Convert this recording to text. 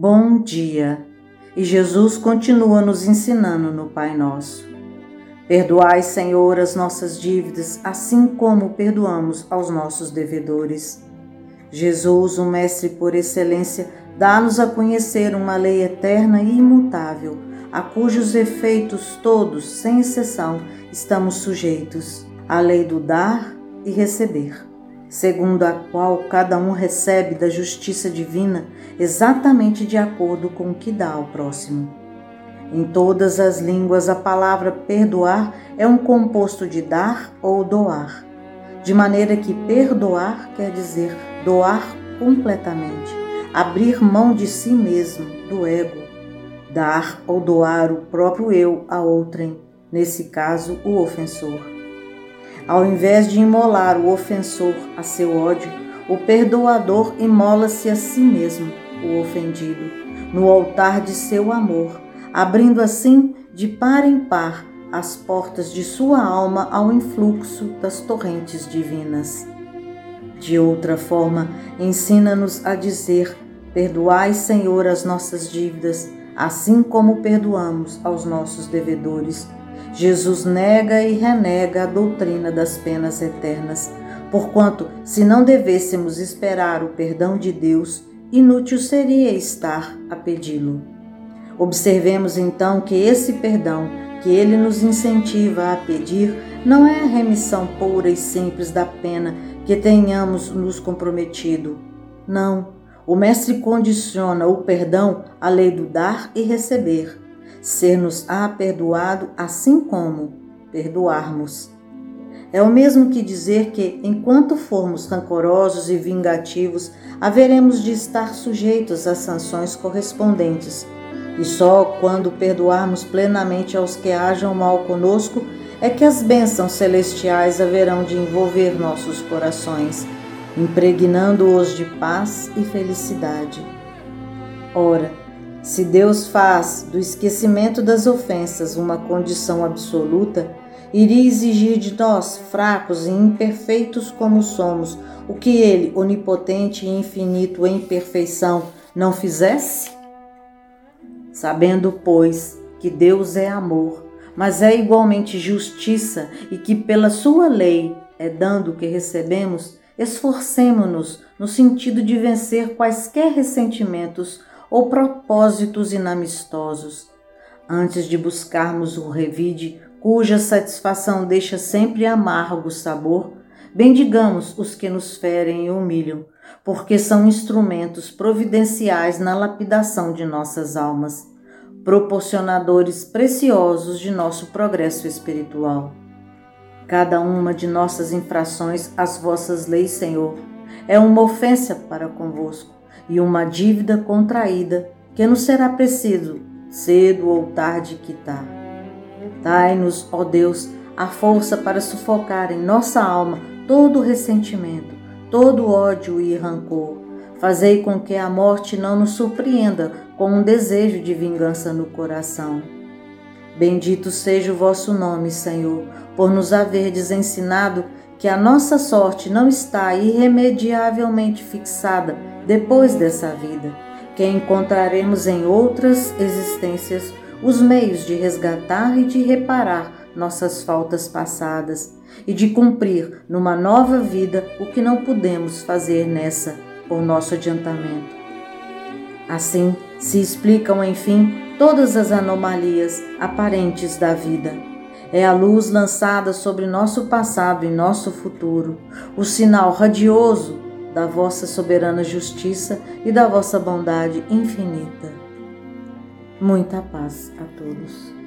Bom dia! E Jesus continua nos ensinando no Pai Nosso. Perdoai, Senhor, as nossas dívidas, assim como perdoamos aos nossos devedores. Jesus, o Mestre por excelência, dá-nos a conhecer uma lei eterna e imutável, a cujos efeitos todos, sem exceção, estamos sujeitos: a lei do dar e receber segundo a qual cada um recebe da justiça divina exatamente de acordo com o que dá ao próximo. Em todas as línguas, a palavra perdoar é um composto de dar ou doar, de maneira que perdoar quer dizer doar completamente, abrir mão de si mesmo, do ego, dar ou doar o próprio eu a outrem, nesse caso, o ofensor. Ao invés de imolar o ofensor a seu ódio, o perdoador imola-se a si mesmo, o ofendido, no altar de seu amor, abrindo assim de par em par as portas de sua alma ao influxo das torrentes divinas. De outra forma, ensina-nos a dizer: Perdoai, Senhor, as nossas dívidas, assim como perdoamos aos nossos devedores Jesus nega e renega a doutrina das penas eternas, porquanto, se não devêssemos esperar o perdão de Deus, inútil seria estar a pedi-lo. Observemos então que esse perdão que ele nos incentiva a pedir não é a remissão pura e simples da pena que tenhamos nos comprometido. Não, o Mestre condiciona o perdão à lei do dar e receber ser-nos-á perdoado assim como perdoarmos. É o mesmo que dizer que, enquanto formos rancorosos e vingativos, haveremos de estar sujeitos às sanções correspondentes. E só quando perdoarmos plenamente aos que hajam mal conosco é que as bênçãos celestiais haverão de envolver nossos corações, impregnando-os de paz e felicidade. Ora, se Deus faz do esquecimento das ofensas uma condição absoluta, iria exigir de nós, fracos e imperfeitos como somos, o que Ele, onipotente e infinito em perfeição, não fizesse? Sabendo, pois, que Deus é amor, mas é igualmente justiça e que pela sua lei é dando o que recebemos, esforcemo-nos no sentido de vencer quaisquer ressentimentos ou propósitos inamistosos, antes de buscarmos o revide cuja satisfação deixa sempre amargo sabor, bendigamos os que nos ferem e humilham, porque são instrumentos providenciais na lapidação de nossas almas, proporcionadores preciosos de nosso progresso espiritual. Cada uma de nossas infrações às vossas leis, Senhor, é uma ofensa para convosco e uma dívida contraída que nos será preciso, cedo ou tarde, quitar. Dai-nos, ó Deus, a força para sufocar em nossa alma todo ressentimento, todo ódio e rancor. Fazei com que a morte não nos surpreenda com um desejo de vingança no coração. Bendito seja o vosso nome, Senhor, por nos haverdes ensinado que a nossa sorte não está irremediavelmente fixada depois dessa vida, que encontraremos em outras existências os meios de resgatar e de reparar nossas faltas passadas e de cumprir numa nova vida o que não pudemos fazer nessa por nosso adiantamento. Assim se explicam, enfim, todas as anomalias aparentes da vida é a luz lançada sobre nosso passado e nosso futuro, o sinal radioso da vossa soberana justiça e da vossa bondade infinita. Muita paz a todos.